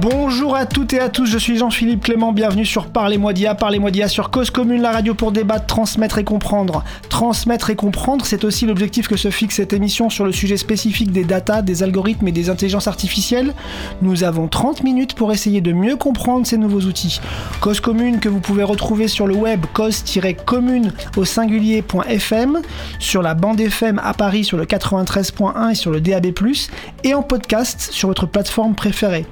Bonjour à toutes et à tous, je suis Jean-Philippe Clément, bienvenue sur Parlez-moi d'IA, Parlez-moi d'IA sur Cause Commune, la radio pour débattre, transmettre et comprendre. Transmettre et comprendre, c'est aussi l'objectif que se fixe cette émission sur le sujet spécifique des data, des algorithmes et des intelligences artificielles. Nous avons 30 minutes pour essayer de mieux comprendre ces nouveaux outils. Cause Commune que vous pouvez retrouver sur le web cause-commune au singulier.fm, sur la bande FM à Paris sur le 93.1 et sur le DAB+, et en podcast sur votre plateforme préférée.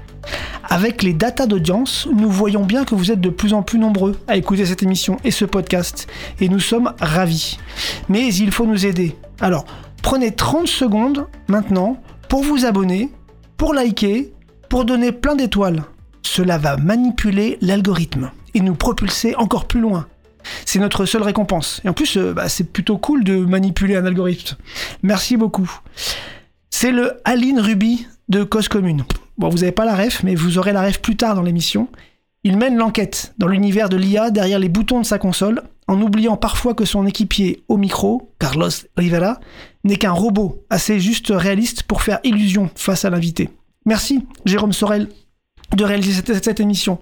Avec les datas d'audience, nous voyons bien que vous êtes de plus en plus nombreux à écouter cette émission et ce podcast, et nous sommes ravis. Mais il faut nous aider. Alors, prenez 30 secondes maintenant pour vous abonner, pour liker, pour donner plein d'étoiles. Cela va manipuler l'algorithme et nous propulser encore plus loin. C'est notre seule récompense. Et en plus, euh, bah, c'est plutôt cool de manipuler un algorithme. Merci beaucoup. C'est le Aline Ruby de Cause Commune. Bon, vous n'avez pas la ref, mais vous aurez la ref plus tard dans l'émission. Il mène l'enquête dans l'univers de l'IA derrière les boutons de sa console, en oubliant parfois que son équipier au micro, Carlos Rivera, n'est qu'un robot assez juste réaliste pour faire illusion face à l'invité. Merci, Jérôme Sorel, de réaliser cette, cette émission.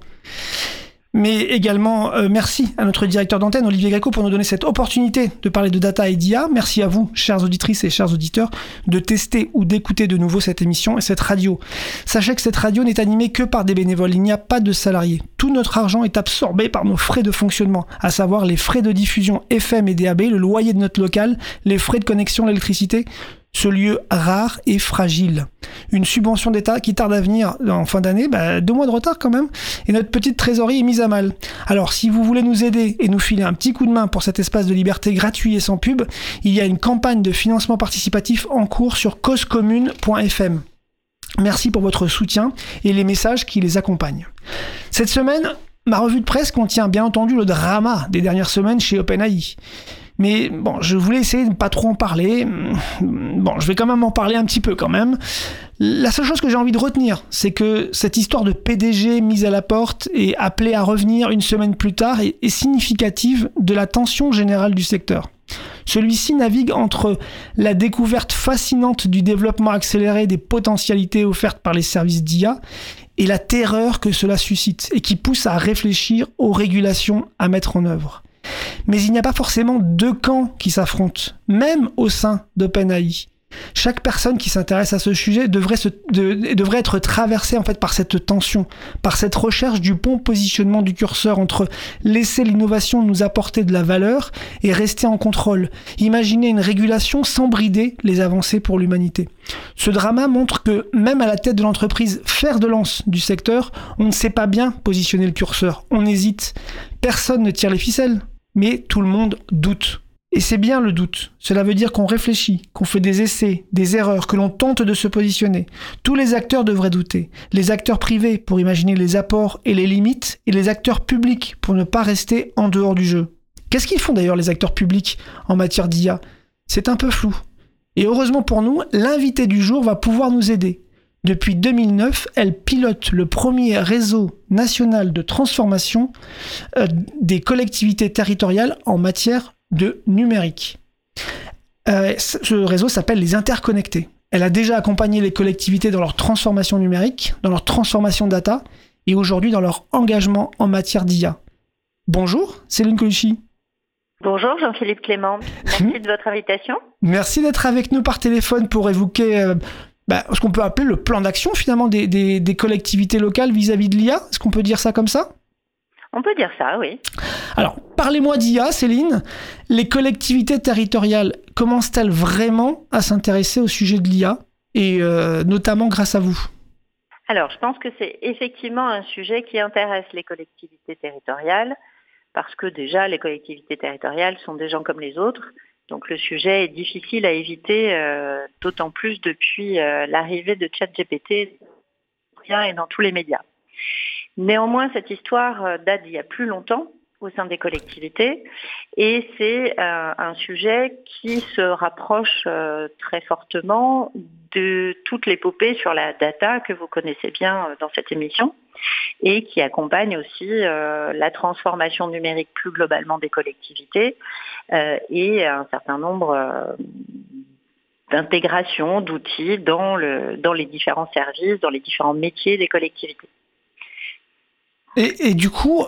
Mais également, euh, merci à notre directeur d'antenne, Olivier Greco, pour nous donner cette opportunité de parler de data et d'IA. Merci à vous, chères auditrices et chers auditeurs, de tester ou d'écouter de nouveau cette émission et cette radio. Sachez que cette radio n'est animée que par des bénévoles, il n'y a pas de salariés. Tout notre argent est absorbé par nos frais de fonctionnement, à savoir les frais de diffusion FM et DAB, le loyer de notre local, les frais de connexion, l'électricité, ce lieu rare et fragile. Une subvention d'État qui tarde à venir en fin d'année, bah, deux mois de retard quand même, et notre petite trésorerie est mise à mal. Alors si vous voulez nous aider et nous filer un petit coup de main pour cet espace de liberté gratuit et sans pub, il y a une campagne de financement participatif en cours sur causecommune.fm. Merci pour votre soutien et les messages qui les accompagnent. Cette semaine, ma revue de presse contient bien entendu le drama des dernières semaines chez OpenAI. Mais bon, je voulais essayer de ne pas trop en parler. Bon, je vais quand même en parler un petit peu quand même. La seule chose que j'ai envie de retenir, c'est que cette histoire de PDG mise à la porte et appelée à revenir une semaine plus tard est, est significative de la tension générale du secteur. Celui-ci navigue entre la découverte fascinante du développement accéléré des potentialités offertes par les services d'IA et la terreur que cela suscite et qui pousse à réfléchir aux régulations à mettre en œuvre. Mais il n'y a pas forcément deux camps qui s'affrontent, même au sein d'OpenAI. Chaque personne qui s'intéresse à ce sujet devrait, être traversée en fait par cette tension, par cette recherche du bon positionnement du curseur entre laisser l'innovation nous apporter de la valeur et rester en contrôle. Imaginer une régulation sans brider les avancées pour l'humanité. Ce drama montre que même à la tête de l'entreprise fer de lance du secteur, on ne sait pas bien positionner le curseur, on hésite. Personne ne tire les ficelles, mais tout le monde doute. Et c'est bien le doute. Cela veut dire qu'on réfléchit, qu'on fait des essais, des erreurs, que l'on tente de se positionner. Tous les acteurs devraient douter. Les acteurs privés pour imaginer les apports et les limites, et les acteurs publics pour ne pas rester en dehors du jeu. Qu'est-ce qu'ils font d'ailleurs les acteurs publics en matière d'IA C'est un peu flou. Et heureusement pour nous, l'invité du jour va pouvoir nous aider. Depuis 2009, elle pilote le premier réseau national de transformation euh, des collectivités territoriales en matière de numérique. Euh, ce réseau s'appelle les interconnectés. Elle a déjà accompagné les collectivités dans leur transformation numérique, dans leur transformation data et aujourd'hui dans leur engagement en matière d'IA. Bonjour, Céline Colucci. Bonjour Jean-Philippe Clément, merci de votre invitation. Merci d'être avec nous par téléphone pour évoquer euh, bah, ce qu'on peut appeler le plan d'action finalement des, des, des, collectivités locales vis-à-vis de l'IA. Est-ce qu'on peut dire ça comme ça? On peut dire ça, oui. Alors, parlez-moi d'IA, Céline. Les collectivités territoriales commencent-elles vraiment à s'intéresser au sujet de l'IA et euh, notamment grâce à vous? Alors, je pense que c'est effectivement un sujet qui intéresse les collectivités territoriales parce que déjà, les collectivités territoriales sont des gens comme les autres donc le sujet est difficile à éviter, euh, d'autant plus depuis euh, l'arrivée de ChatGPT et dans tous les médias. Néanmoins, cette histoire euh, date d'il y a plus longtemps, au sein des collectivités et c'est euh, un sujet qui se rapproche euh, très fortement de toute l'épopée sur la data que vous connaissez bien dans cette émission et qui accompagne aussi la transformation numérique plus globalement des collectivités et un certain nombre d'intégration d'outils dans, le, dans les différents services, dans les différents métiers des collectivités. Et, du coup,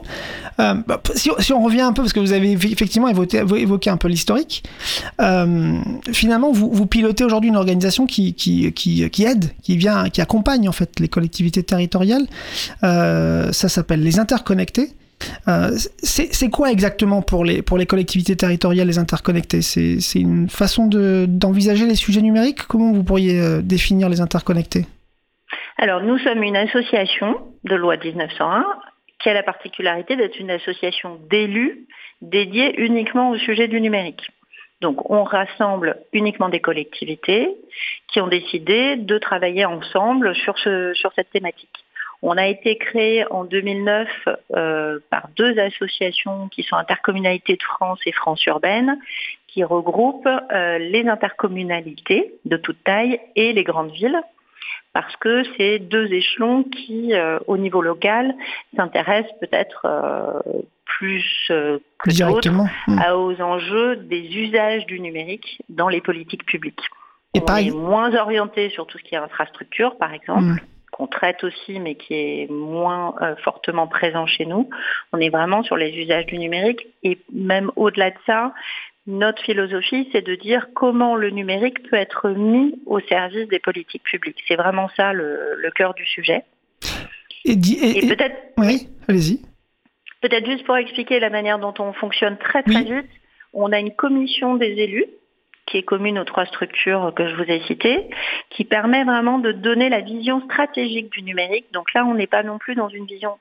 euh, bah, si, on revient un peu, parce que vous avez effectivement évoqué, un peu l'historique, euh, finalement, vous, pilotez aujourd'hui une organisation qui, aide, qui vient, qui accompagne en fait les collectivités territoriales. Euh, ça s'appelle les interconnectés. C'est quoi exactement pour les, pour les collectivités territoriales, les interconnectés? C'est une façon d'envisager les sujets numériques? Comment vous pourriez définir les interconnectés? Alors, nous sommes une association de loi 1901 qui a la particularité d'être une association d'élus dédiée uniquement au sujet du numérique. Donc on rassemble uniquement des collectivités qui ont décidé de travailler ensemble sur, ce, sur cette thématique. On a été créé en 2009 euh, par deux associations qui sont Intercommunalité de France et France Urbaine, qui regroupent euh, les intercommunalités de toute taille et les grandes villes, parce que c'est deux échelons qui, euh, au niveau local, s'intéressent peut-être plus que d'autres hmm. aux enjeux des usages du numérique dans les politiques publiques. Et On est moins orienté sur tout ce qui est infrastructure, par exemple. Hmm qu'on traite aussi, mais qui est moins euh, fortement présent chez nous. On est vraiment sur les usages du numérique et même au-delà de ça, notre philosophie, c'est de dire comment le numérique peut être mis au service des politiques publiques. C'est vraiment ça le, cœur du sujet. Et, peut-être. Oui, allez-y. Peut-être juste pour expliquer la manière dont on fonctionne très très vite, on a une commission des élus qui est commune aux trois structures que je vous ai citées, qui permet vraiment de donner la vision stratégique du numérique. Donc là, on n'est pas non plus dans une vision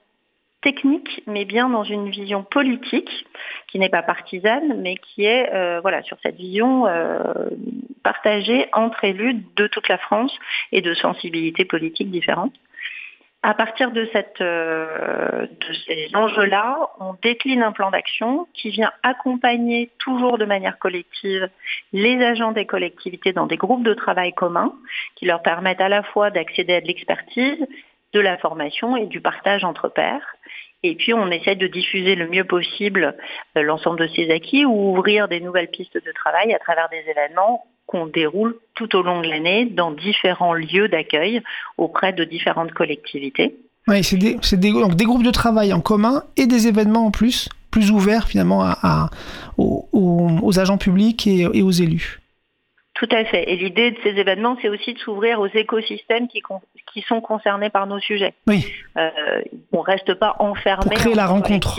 technique, mais bien dans une vision politique qui n'est pas partisane, mais qui est euh, voilà sur cette vision euh, partagée entre élus de toute la France et de sensibilités politiques différentes. À partir euh, de ces enjeux-là, on décline un plan d'action qui vient accompagner toujours de manière collective les agents des collectivités dans des groupes de travail communs qui leur permettent à la fois d'accéder à de l'expertise, de la formation et du partage entre pairs. Et puis on essaie de diffuser le mieux possible euh, l'ensemble de ces acquis ou ouvrir des nouvelles pistes de travail à travers des événements qu'on déroule tout au long de l'année dans différents lieux d'accueil auprès de différentes collectivités. Oui, c'est des, des, groupes de travail en commun et des événements en plus, plus ouverts finalement aux, agents publics et, aux élus. Tout à fait. Et l'idée de ces événements, c'est aussi de s'ouvrir aux écosystèmes qui, qui, sont concernés par nos sujets. Oui. Euh, on ne reste pas enfermé Pour créer la rencontre.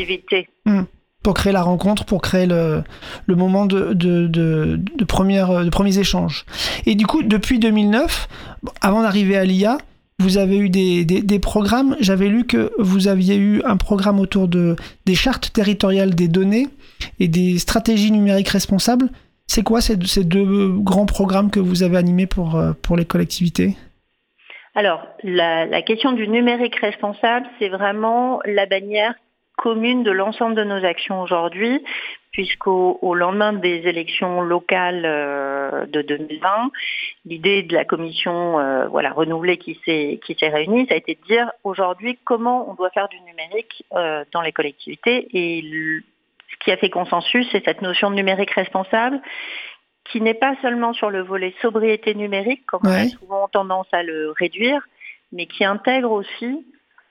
Hum pour créer la rencontre, pour créer le, le moment de, de, de, de, première, de premiers échanges. Et du coup, depuis 2009, avant d'arriver à l'IA, vous avez eu des, des, des programmes. J'avais lu que vous aviez eu un programme autour de, des chartes territoriales des données et des stratégies numériques responsables. C'est quoi ces, deux grands programmes que vous avez animés pour, euh, les collectivités? Alors, la, question du numérique responsable, c'est vraiment la bannière commune de l'ensemble de nos actions aujourd'hui, puisqu'au au lendemain des élections locales euh, de 2020, l'idée de la commission euh, voilà, renouvelée qui s'est qui s'est réunie, ça a été de dire aujourd'hui comment on doit faire du numérique dans les collectivités. Et ce qui a fait consensus, c'est cette notion de numérique responsable qui n'est pas seulement sur le volet sobriété numérique, comme on a souvent tendance à le réduire, mais qui intègre aussi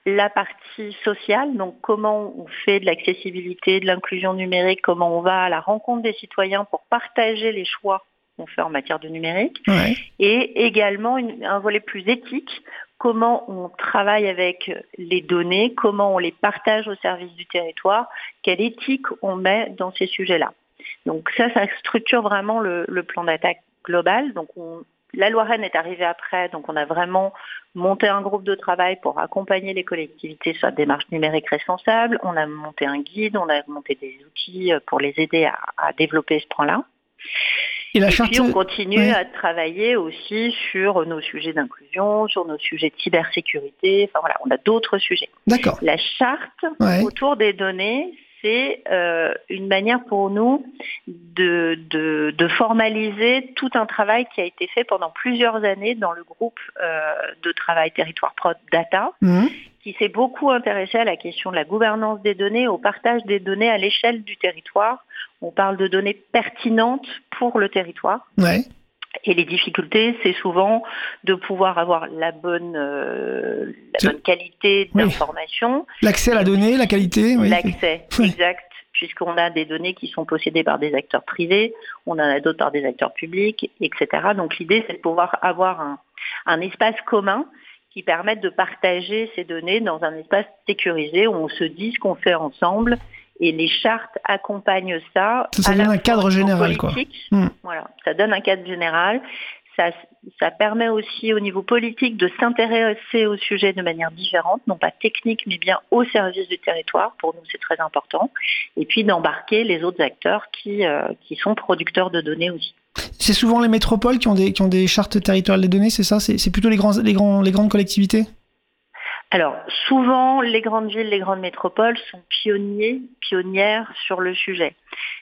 la partie sociale, donc comment on fait de l'accessibilité, de l'inclusion numérique, comment on va à la rencontre des citoyens pour partager les choix qu'on fait en matière de numérique, et également un volet plus éthique, comment on travaille avec les données, comment on les partage au service du territoire, quelle éthique on met dans ces sujets-là. Donc ça, ça structure vraiment le, plan d'attaque global. Donc on, la loi Rennes est arrivée après, donc on a vraiment monté un groupe de travail pour accompagner les collectivités sur la démarche numérique responsable. On a monté un guide, on a monté des outils pour les aider à, développer ce plan-là. Et, puis on continue à travailler aussi sur nos sujets d'inclusion, sur nos sujets de cybersécurité. Enfin voilà, on a d'autres sujets. D'accord. La charte autour des données, c'est euh, une manière pour nous de, de, de, formaliser tout un travail qui a été fait pendant plusieurs années dans le groupe euh, de travail Territoire Prod Data, Mhm. Qui s'est beaucoup intéressé à la question de la gouvernance des données, au partage des données à l'échelle du territoire. On parle de données pertinentes pour le territoire. Ouais. Et les difficultés, c'est souvent de pouvoir avoir la bonne, euh, C'est- la bonne qualité Oui. d'information, L'accès à la donnée, la qualité. oui. l'accès Oui. exact, puisqu'on a des données qui sont possédées par des acteurs privés, on en a d'autres par des acteurs publics, etc. Donc l'idée, c'est de pouvoir avoir un, un espace commun qui permette de partager ces données dans un espace sécurisé où on se dit ce qu'on fait ensemble et les chartes accompagnent ça. Ça, donne un cadre général, quoi. Hmm. Voilà, ça donne un cadre général. Ça, ça permet aussi au niveau politique de s'intéresser au sujet de manière différente, non pas technique, mais bien au service du territoire. Pour nous, c'est très important. Et puis d'embarquer les autres acteurs qui, euh, qui sont producteurs de données aussi. C'est souvent les métropoles qui ont des, chartes territoriales des données, c'est ça? C'est plutôt les, grandes collectivités? Alors, souvent, les grandes villes, les grandes métropoles sont pionniers, pionnières sur le sujet.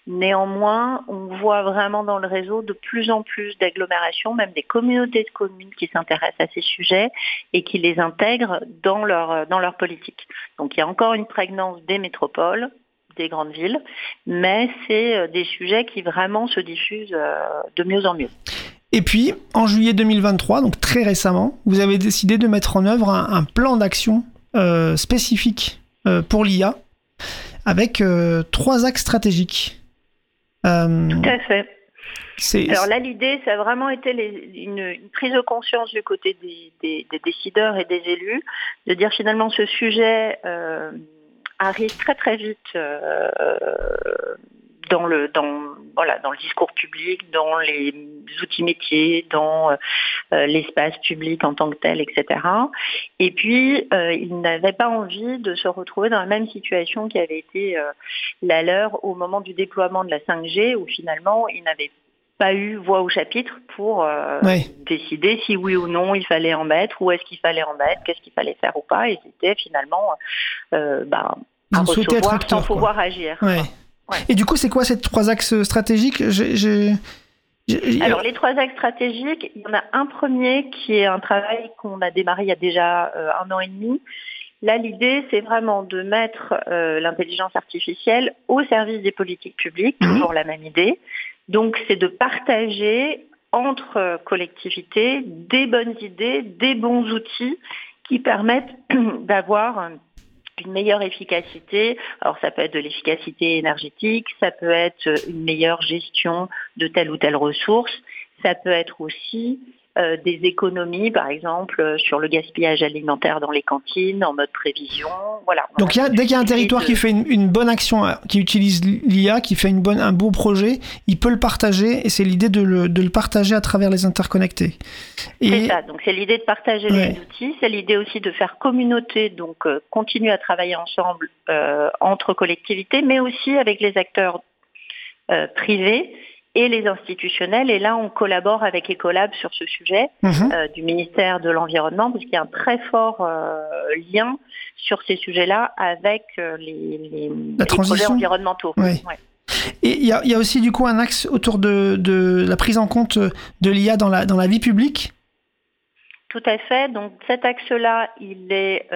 Néanmoins, on voit vraiment dans le réseau de plus en plus d'agglomérations, même des communautés de communes qui s'intéressent à ces sujets et qui les intègrent dans leur politique. Donc, il y a encore une prégnance des métropoles, des grandes villes, mais c'est euh, des sujets qui vraiment se diffusent euh, de mieux en mieux. Et puis, en juillet 2023, donc très récemment, vous avez décidé de mettre en œuvre un, un plan d'action euh, spécifique euh, pour l'IA avec euh, trois axes stratégiques. Tout à fait. Alors là, l'idée, ça a vraiment été les- une, une prise de conscience du côté des, des- des décideurs et des élus, de dire finalement ce sujet arrive très très vite euh, dans le dans voilà dans le discours public, dans les outils métiers, dans euh, l'espace public en tant que tel, etc. Et puis, euh, ils n'avaient pas envie de se retrouver dans la même situation qui avait été euh, la leur au moment du déploiement de la 5G, où finalement, ils n'avaient pas eu voix au chapitre pour euh, décider si oui ou non il fallait en mettre, où est-ce qu'il fallait en mettre, qu'est-ce qu'il fallait faire ou pas. Ils étaient finalement euh, bah, à recevoir acteurs, sans quoi. pouvoir agir. Ouais. Ouais. Et du coup, c'est quoi ces trois axes stratégiques? Alors les trois axes stratégiques, il y en a un premier qui est un travail qu'on a démarré il y a déjà euh, un an et demi. Là, l'idée, c'est vraiment de mettre euh, l'intelligence artificielle au service des politiques publiques, Mhm. toujours la même idée. Donc, c'est de partager entre collectivités des bonnes idées, des bons outils qui permettent d'avoir une meilleure efficacité. Alors ça peut être de l'efficacité énergétique, ça peut être une meilleure gestion de telle ou telle ressource, ça peut être aussi euh, des économies, par exemple, euh, sur le gaspillage alimentaire dans les cantines, en mode prévision. Voilà. On Donc, il y a- dès qu'il y a un territoire de- qui fait une, une bonne action, euh, qui utilise l'IA, qui fait une bonne, un beau projet, il peut le partager et c'est l'idée de le, de le partager à travers les interconnectés. C'est ça, donc c'est l'idée de partager Ouais. les outils, c'est l'idée aussi de faire communauté, donc euh, continuer à travailler ensemble euh, entre collectivités, mais aussi avec les acteurs euh, privés et les institutionnels. Et là, on collabore avec Ecolab sur ce sujet Mhm. euh, du ministère de l'Environnement, parce qu'il y a un très fort euh, lien sur ces sujets-là avec euh, les, les- les projets environnementaux. Ouais. Et il y a, il y a aussi du coup un axe autour de, de la prise en compte de l'IA dans la, dans la vie publique? Tout à fait. Donc cet axe-là, il est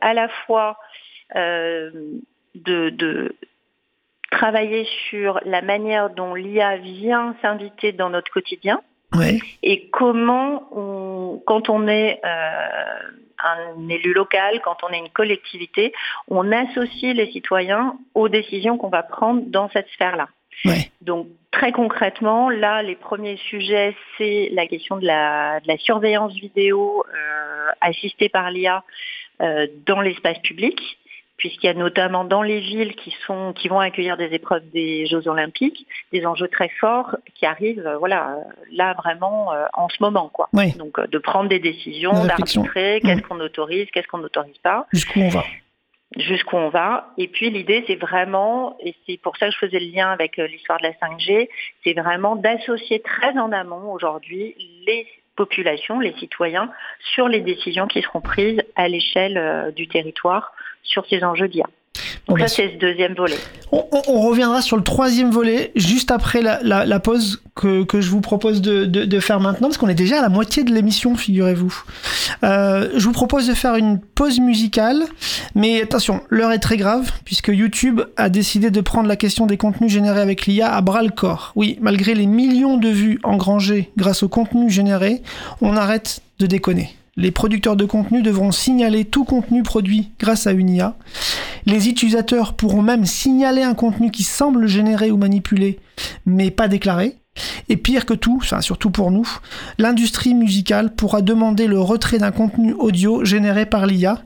à la fois de, de travailler sur la manière dont l'IA vient s'inviter dans notre quotidien et comment, on, quand on est euh, un élu local, quand on est une collectivité, on associe les citoyens aux décisions qu'on va prendre dans cette sphère-là. Donc très concrètement, là, les premiers sujets, c'est la question de la, de la surveillance vidéo euh, assistée par l'IA euh, dans l'espace public, puisqu'il y a notamment dans les villes qui sont qui vont accueillir des épreuves des Jeux Olympiques, des enjeux très forts qui arrivent, euh, voilà, là vraiment euh, en ce moment, quoi. Donc euh, de prendre des décisions, d'arbitrer, qu'est-ce qu'on autorise, qu'est-ce qu'on n'autorise pas. Jusqu'où on va. Jusqu'où on va. Et puis l'idée, c'est vraiment, et c'est pour ça que je faisais le lien avec euh, l'histoire de la 5G, c'est vraiment d'associer très en amont aujourd'hui les populations, les citoyens, sur les décisions qui seront prises à l'échelle du territoire sur ces enjeux d'IA. Donc Bon, ça, c'est ce deuxième volet. On, on- on reviendra sur le troisième volet juste après la, la- la pause que, que je vous propose de, de- de faire maintenant, parce qu'on est déjà à la moitié de l'émission, figurez-vous. Euh, je vous propose de faire une pause musicale, mais attention, l'heure est très grave, puisque YouTube a décidé de prendre la question des contenus générés avec l'IA à bras le corps. Oui, malgré les millions de vues engrangées grâce aux contenus générés, on arrête de déconner. Les producteurs de contenu devront signaler tout contenu produit grâce à une IA. Les utilisateurs pourront même signaler un contenu qui semble généré ou manipulé, mais pas déclaré. Et pire que tout, enfin surtout pour nous, l'industrie musicale pourra demander le retrait d'un contenu audio généré par l'IA,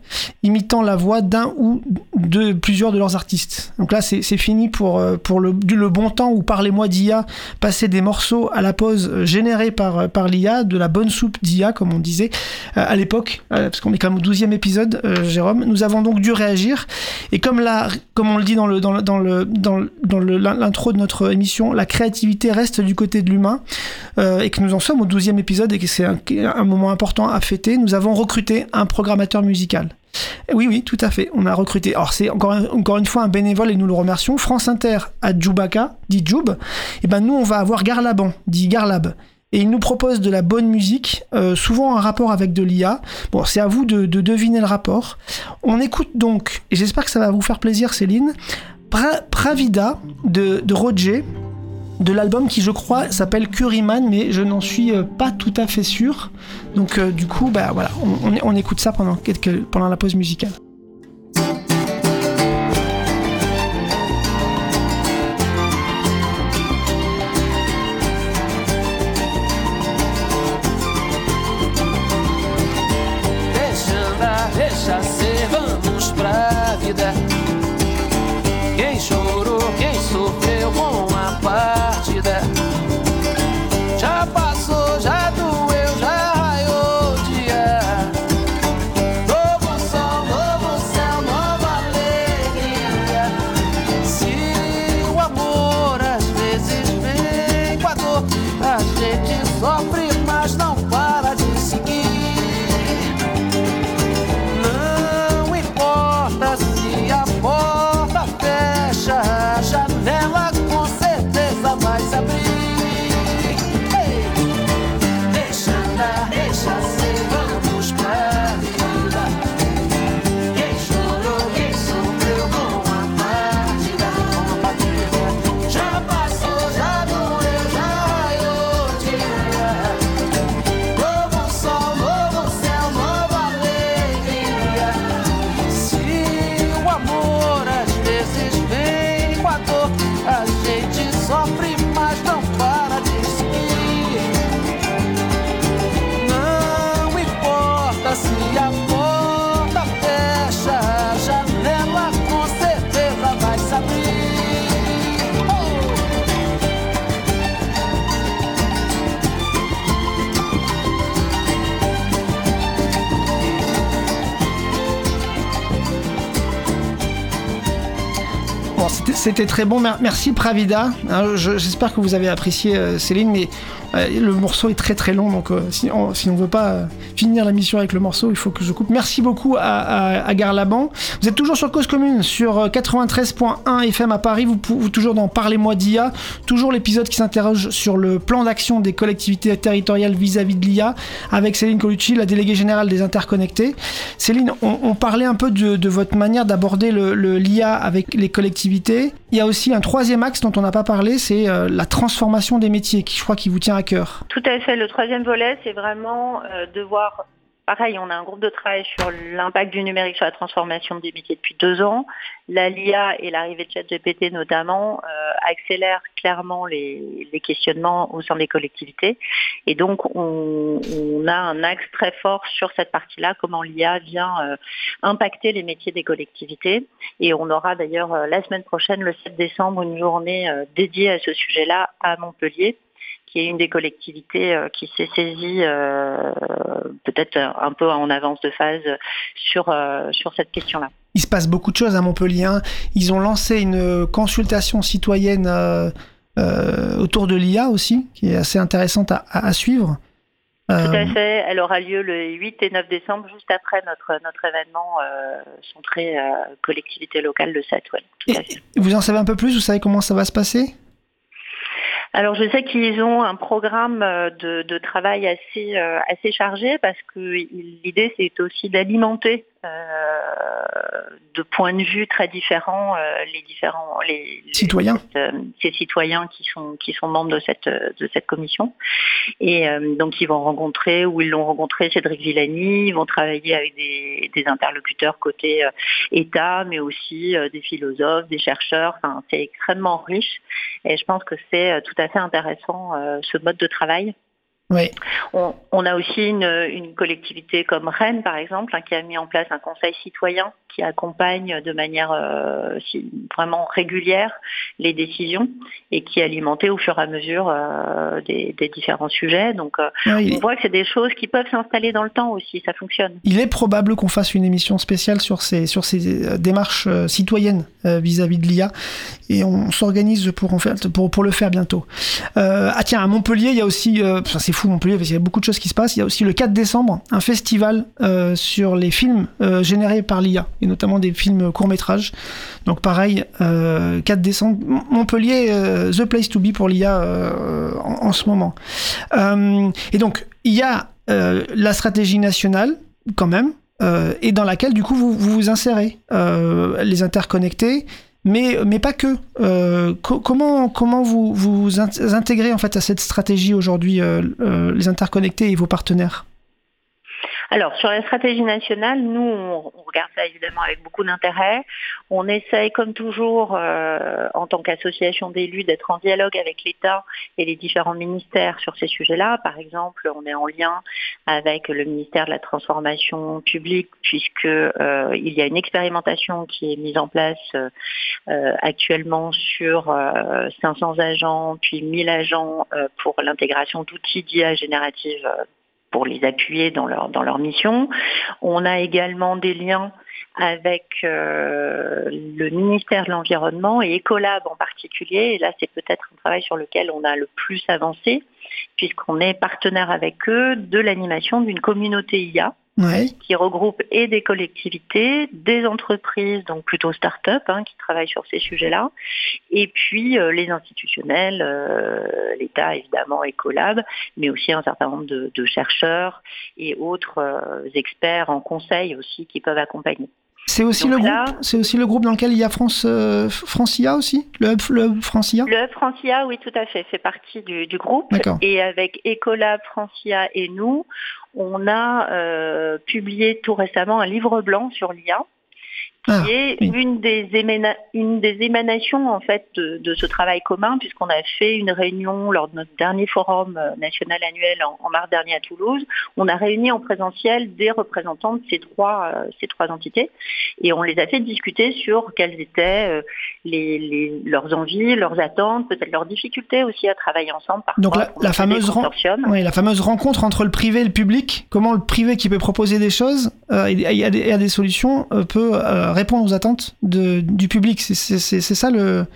imitant la voix d'un ou de plusieurs de leurs artistes. Donc là, c'est fini pour, euh, pour le, bon temps où parlez-moi d'IA, passer des morceaux à la pause euh, générés par, euh, par l'IA, de la bonne soupe d'IA, comme on disait à l'époque, parce qu'on est quand même au 12e épisode, Jérôme. Nous avons donc dû réagir. Et comme, la, comme on le dit dans dans le dans le dans, le- dans l'intro de notre émission, la créativité reste du côté de l'humain euh, et que nous en sommes au 12e épisode et que c'est un, moment important à fêter. Nous avons recruté un programmateur musical. Oui, oui, tout à fait. On a recruté. Alors, c'est encore, encore une fois un bénévole et nous le remercions. France Inter à Djoubaka, dit Djoub. Et ben, nous, on va avoir Garlaban, dit Garlab. Et il nous propose de la bonne musique, euh, souvent en rapport avec de l'IA. Bon, c'est à vous de, de deviner le rapport. On écoute donc, et j'espère que ça va vous faire plaisir, Céline, Pra- Pravida de Roger, de l'album qui, je crois, s'appelle Curryman, mais je n'en suis euh, pas tout à fait sûr. Donc, euh, du coup, bah voilà, on, écoute ça pendant la pause musicale. C'était- très bon. Mer- Merci Pravida. Hein, je- J'espère que vous avez apprécié euh, Céline, mais le morceau est très très long, donc euh, si, on, si veut pas euh, finir la mission avec le morceau, il faut que je coupe. Merci beaucoup à, à, à Garlaban. Vous êtes toujours sur Cause Commune, sur euh, 93.1 FM à Paris. Vous, vous toujours dans Parlez-moi d'IA. Toujours l'épisode qui s'interroge sur le plan d'action des collectivités territoriales vis-à-vis de l'IA, avec Céline Colucci, la déléguée générale des interconnectés. Céline, on, parlait un peu de, votre manière d'aborder l'IA avec les collectivités. Il y a aussi un troisième axe dont on n'a pas parlé, c'est euh, la transformation des métiers, qui je crois qui vous tient à cœur. Tout à fait. Le troisième volet, c'est vraiment euh, de voir. Pareil, on a un groupe de travail sur l'impact du numérique sur la transformation des métiers depuis deux ans. La LIA et l'arrivée de ChatGPT notamment euh, accélèrent clairement les, questionnements au sein des collectivités. Et donc, on, a un axe très fort sur cette partie-là, comment l'IA vient euh, impacter les métiers des collectivités. Et on aura d'ailleurs la semaine prochaine, le 7 décembre, une journée dédiée à ce sujet-là à Montpellier qui est une des collectivités euh, qui s'est saisie euh, peut-être un peu en avance de phase sur, euh, sur cette question-là. Il se passe beaucoup de choses à Montpellier. hein. Ils ont lancé une consultation citoyenne euh, euh, autour de l'IA aussi, qui est assez intéressante à, suivre. Tout à fait. Elle aura lieu le 8 et 9 décembre, juste après notre, notre événement euh, centré euh, collectivité locale le 7. Ouais, tout à Et- fait. Vous en savez un peu plus? Vous savez comment ça va se passer? Alors je sais qu'ils ont un programme euh, de, travail assez, euh, assez chargé parce que l'idée c'est aussi d'alimenter de points de vue très différents euh, les différents les, Citoyens. euh, ces citoyens qui sont qui sont membres de cette euh, de cette commission. Et euh, donc ils vont rencontrer ou ils l'ont rencontré Cédric Villani. Ils vont travailler avec des, des interlocuteurs côté euh, État mais aussi euh, des philosophes des chercheurs. Enfin c'est extrêmement riche. Et je pense que c'est euh, tout à fait intéressant euh, ce mode de travail Oui. on, on a aussi une, une collectivité comme Rennes, par exemple, hein, qui a mis en place un conseil citoyen qui accompagne de manière euh, vraiment régulière les décisions et qui est alimenté au fur et à mesure euh, des, des différents sujets. Donc, euh, il, on voit que c'est des choses qui peuvent s'installer dans le temps aussi. Ça fonctionne. il est probable qu'on fasse une émission spéciale sur ces, sur ces démarches citoyennes vis-à-vis de l'IA et on s'organise pour, en faire, pour, pour le faire bientôt. Ah tiens, à Montpellier, il y a aussi, c'est Montpellier parce qu'il y a beaucoup de choses qui se passent, il y a aussi le 4 décembre un festival euh, sur les films euh, générés par l'IA et notamment des films courts-métrages. Donc pareil, euh, 4 décembre, M- Montpellier, euh, the place to be pour l'IA euh, en, ce moment. Euh, et donc, il y a euh, la stratégie nationale, quand même, euh, et dans laquelle, du coup, vous vous, vous insérez, euh, les interconnectés, mais, mais pas que. Euh, co- comment comment vous vous in- intégrez en fait à cette stratégie aujourd'hui, euh, euh, les interconnectés et vos partenaires? Alors, sur la stratégie nationale, nous, on, regarde ça évidemment avec beaucoup d'intérêt. On essaye, comme toujours, euh, en tant qu'association d'élus, d'être en dialogue avec l'État et les différents ministères sur ces sujets-là. Par exemple, on est en lien avec le ministère de la Transformation publique, puisque euh, il y a une expérimentation qui est mise en place euh, euh, actuellement sur euh, 500 agents, puis 1000 agents euh, pour l'intégration d'outils d'IA générative euh, pour les appuyer dans leur, mission. On a également des liens avec euh, le ministère de l'Environnement et Ecolab en particulier. Et là, c'est peut-être un travail sur lequel on a le plus avancé, puisqu'on est partenaire avec eux de l'animation d'une communauté IA Qui regroupe et des collectivités, des entreprises, donc plutôt start-up, hein, qui travaillent sur ces sujets-là, et puis euh, les institutionnels, euh, l'État évidemment, Ecolab, mais aussi un certain nombre de, de chercheurs et autres euh, experts en conseil aussi qui peuvent accompagner. C'est aussi Donc le là- groupe. C'est aussi le groupe dans lequel il y a France euh, France IA aussi? Le hub, le hub France IA. Le Hub Francia, oui, tout à fait, fait partie du, du groupe. D'accord. Et avec Ecolab, Francia et nous, on a euh, publié tout récemment un livre blanc sur l'IA, qui Ah, est oui. une, des émana- une des émanations en fait de, de ce travail commun, puisqu'on a fait une réunion lors de notre dernier forum euh, national annuel en, en mars dernier à Toulouse. On a réuni en présentiel des représentants de ces trois, euh, ces trois entités et on les a fait discuter sur quelles étaient euh, les, les- leurs envies, leurs attentes, peut-être leurs difficultés aussi à travailler ensemble. Parfois, Donc la- la fameuse. Oui, la fameuse rencontre entre le privé et le public. Comment le privé qui peut proposer des choses euh, et, et des, et a des solutions peut répondre aux attentes de, du public. C'est- ça le.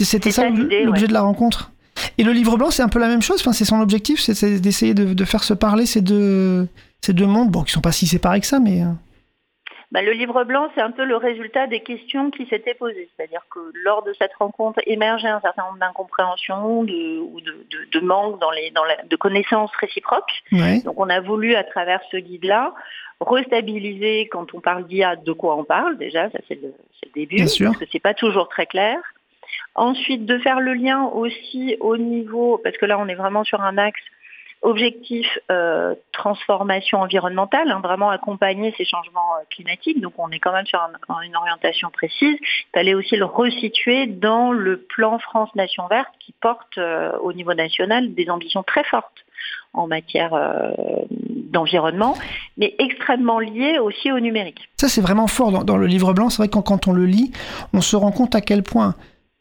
C'était ça l'objet ouais. de la rencontre. Et le livre blanc, c'est un peu la même chose. Enfin, c'est son objectif, c'est- d'essayer de, de faire se parler ces deux, ces deux mondes, bon, qui sont pas si séparés que ça, mais. euh, Bah, le livre blanc, c'est un peu le résultat des questions qui s'étaient posées. C'est-à-dire que lors de cette rencontre émergeait un certain nombre d'incompréhensions de, ou de, de, de manque dans les, dans la, de connaissances réciproques. ouais. Donc on a voulu, à travers ce guide-là, restabiliser quand on parle d'IA de quoi on parle. Déjà, ça c'est le, début, Bien sûr. parce que c'est pas toujours très clair. Ensuite, de faire le lien aussi au niveau, parce que là on est vraiment sur un axe objectif euh, transformation environnementale, hein, vraiment accompagner ces changements euh, climatiques. Donc on est quand même sur un- une orientation précise. Il fallait aussi le resituer dans le plan France Nation Verte qui porte euh, au niveau national des ambitions très fortes en matière euh, d'environnement, mais extrêmement liées aussi au numérique. Ça, c'est vraiment fort dans, le livre blanc. C'est vrai que quand, on le lit, on se rend compte à quel point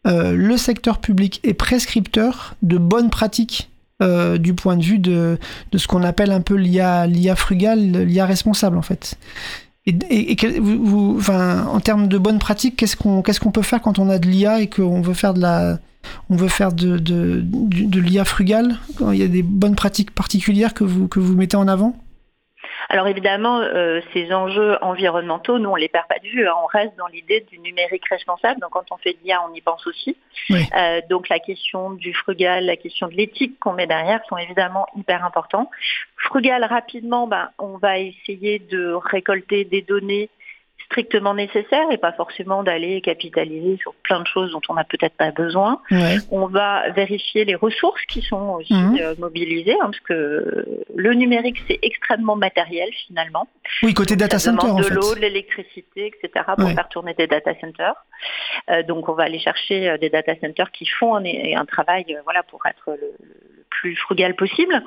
euh, le secteur public est prescripteur de bonnes pratiques euh, du point de vue de, de ce qu'on appelle un peu l'IA, l'IA frugale, l'IA responsable, en fait. Et, en termes de bonnes pratiques, qu'est-ce qu'on qu'est-ce qu'on peut faire quand on a de l'IA et qu'on veut faire de la on veut faire de, de, du- de l'IA frugale Il y a des bonnes pratiques particulières que vous, que vous mettez en avant? Alors évidemment, euh, ces enjeux environnementaux, nous on les perd pas de vue. hein. On reste dans l'idée du numérique responsable. Donc quand on fait de l'IA, on y pense aussi. Oui. Euh, donc la question du frugal, la question de l'éthique qu'on met derrière sont évidemment hyper importants. Frugal rapidement, ben, on va essayer de récolter des données strictement nécessaires et pas forcément d'aller capitaliser sur plein de choses dont on n'a peut-être pas besoin. Ouais. On va vérifier les ressources qui sont aussi Mhm. euh, mobilisées, hein, parce que le numérique, c'est extrêmement matériel finalement. Oui, côté data center en de fait. l'eau, de l'électricité, etc. pour Ouais. faire tourner des data centers. Euh, donc on va aller chercher euh, des data centers qui font un, un travail euh, voilà, pour être le, le plus frugal possible.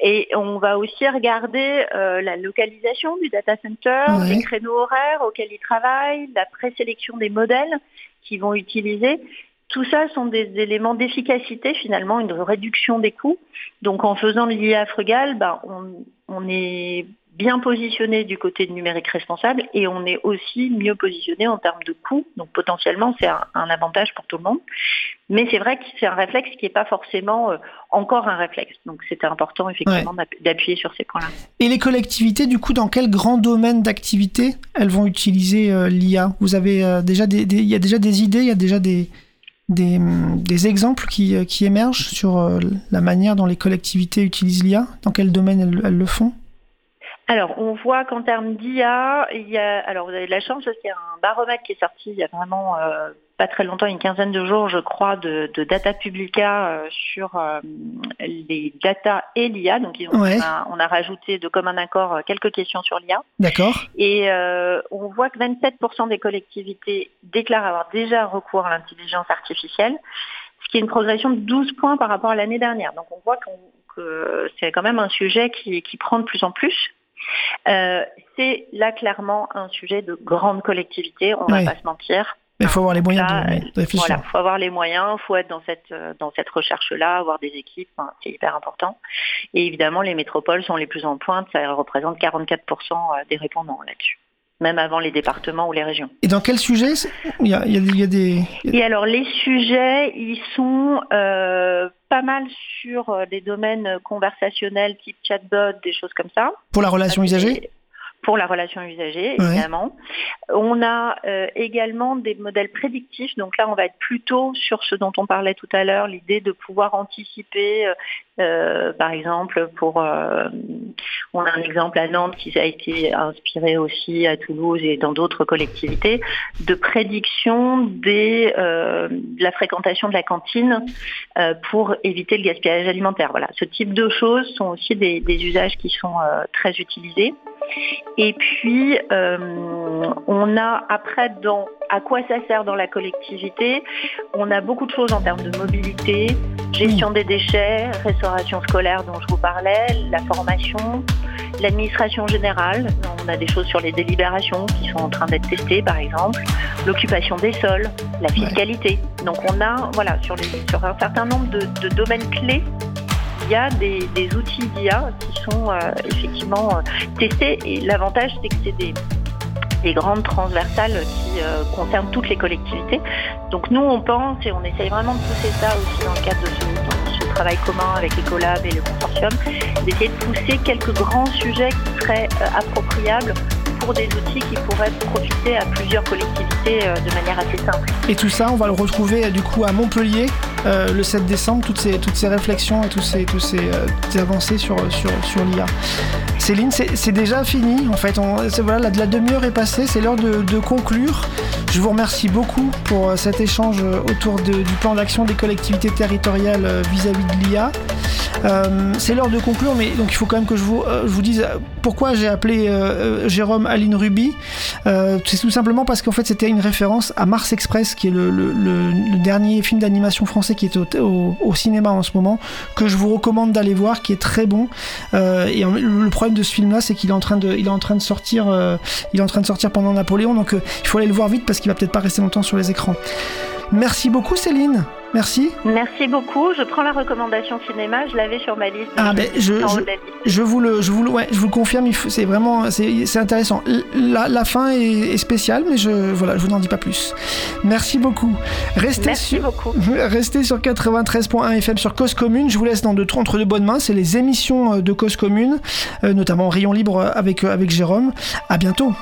Et on va aussi regarder euh, la localisation du data center, Ouais. les créneaux horaires auxquels ils travaillent, la présélection des modèles qu'ils vont utiliser. Tout ça sont des éléments d'efficacité finalement, une réduction des coûts. Donc en faisant l'IA frugale, ben, on, on est bien positionné du côté du numérique responsable et on est aussi mieux positionné en termes de coûts. Donc potentiellement, c'est un, un avantage pour tout le monde. Mais c'est vrai que c'est un réflexe qui n'est pas forcément euh, encore un réflexe. Donc c'était important effectivement d'app- d'appuyer sur ces points-là. Et les collectivités, du coup, dans quel grand domaine d'activité elles vont utiliser euh, l'IA Vous avez euh, déjà des, il y a déjà des idées, il y a déjà des, des, hum, des exemples qui, qui émergent sur la manière dont les collectivités utilisent l'IA Dans quel domaine elles, elles le font? Alors, on voit qu'en termes d'IA, il y a, alors vous avez de la chance parce qu'il y a un baromètre qui est sorti il y a vraiment euh, pas très longtemps, une quinzaine de jours, je crois, de, de Data Publica euh, sur euh, les data et l'IA. Donc, ils ont- Ouais. on, a, on a rajouté de commun accord euh, quelques questions sur l'IA. D'accord Et euh, on voit que 27% des collectivités déclarent avoir déjà recours à l'intelligence artificielle, ce qui est une progression de 12 points par rapport à l'année dernière. Donc on voit qu'on- que c'est quand même un sujet qui, qui prend de plus en plus. Euh, c'est là clairement un sujet de grande collectivité, on Ouais. va pas se mentir. Il faut avoir les moyens Là, de, de réfléchir. Voilà, faut avoir les moyens, faut être dans cette euh, dans cette recherche-là, avoir des équipes, c'est hyper important. Et évidemment, les métropoles sont les plus en pointe, ça représente 44% des répondants là-dessus, même avant les départements ou les régions. Et dans quel sujet il y a, il y il des... il Et alors les sujets, ils sont euh, pas mal sur euh, des domaines conversationnels type chatbot, des choses comme ça. Pour la relation usagée? Pour la relation usagée, Ouais. évidemment. On a euh, également des modèles prédictifs. Donc là, on va être plutôt sur ce dont on parlait tout à l'heure, l'idée de pouvoir anticiper, euh, euh, par exemple, pour... euh, on a un exemple à Nantes qui a été inspiré aussi à Toulouse et dans d'autres collectivités, de prédiction des, de la fréquentation de la cantine pour éviter le gaspillage alimentaire. Voilà, ce type de choses sont aussi des, des usages qui sont très utilisés. Et puis, euh, on a après dans à quoi ça sert dans la collectivité, on a beaucoup de choses en termes de mobilité, gestion des déchets, restauration scolaire dont je vous parlais, la formation, l'administration générale. On a des choses sur les délibérations qui sont en train d'être testées, par exemple, l'occupation des sols, la fiscalité. Donc on a, voilà, sur, les, sur un certain nombre de, de domaines clés, y a des, outils d'IA qui sont euh, effectivement euh, testés. Et l'avantage, c'est que c'est des, des grandes transversales qui euh, concernent toutes les collectivités. Donc nous, on pense et on essaye vraiment de pousser ça aussi dans le cadre de ce, travail commun avec les collabs et le consortium, d'essayer de pousser quelques grands sujets qui seraient appropriables pour des outils qui pourraient profiter à plusieurs collectivités de manière assez simple. Et tout ça, on va le retrouver du coup à Montpellier euh, le 7 décembre, toutes ces, toutes ces réflexions et ces, ces, euh, toutes ces avancées sur, sur, sur l'IA. Céline, c'est déjà fini. En fait, on, voilà, la, demi-heure est passée, c'est l'heure de, de conclure. Je vous remercie beaucoup pour euh, cet échange euh, autour du plan d'action des collectivités territoriales euh, vis-à-vis de l'IA. Euh, c'est l'heure de conclure, mais donc il faut quand même que je vous, euh, je vous dise euh, pourquoi j'ai appelé euh, euh, Jérôme Aline Ruby. Euh, c'est tout simplement parce qu'en fait c'était une référence à Mars Express, qui est le, dernier film d'animation français qui est au, cinéma en ce moment, que je vous recommande d'aller voir, qui est très bon. Euh, et le problème de ce film-là, c'est qu'il est en train de, il est en train de sortir, euh, il est en train de sortir pendant Napoléon, donc il faut aller le voir vite parce qu'il va peut-être pas rester longtemps sur les écrans. Merci beaucoup Céline. Merci. Merci beaucoup. Je prends la recommandation cinéma. Je l'avais sur ma liste. Ah, ben, je- je- vous le, je vous le, ouais, je vous le confirme. C'est vraiment, c'est intéressant. La, la fin est, est spéciale, mais je, voilà, je vous n'en dis pas plus. Merci beaucoup. Restez Merci sur, beaucoup. restez sur 93.1 FM sur Cause Commune. Je vous laisse dans de, entre de bonnes mains. C'est les émissions euh, de Cause Commune, euh, notamment Rayon Libre avec, euh, avec Jérôme. À bientôt.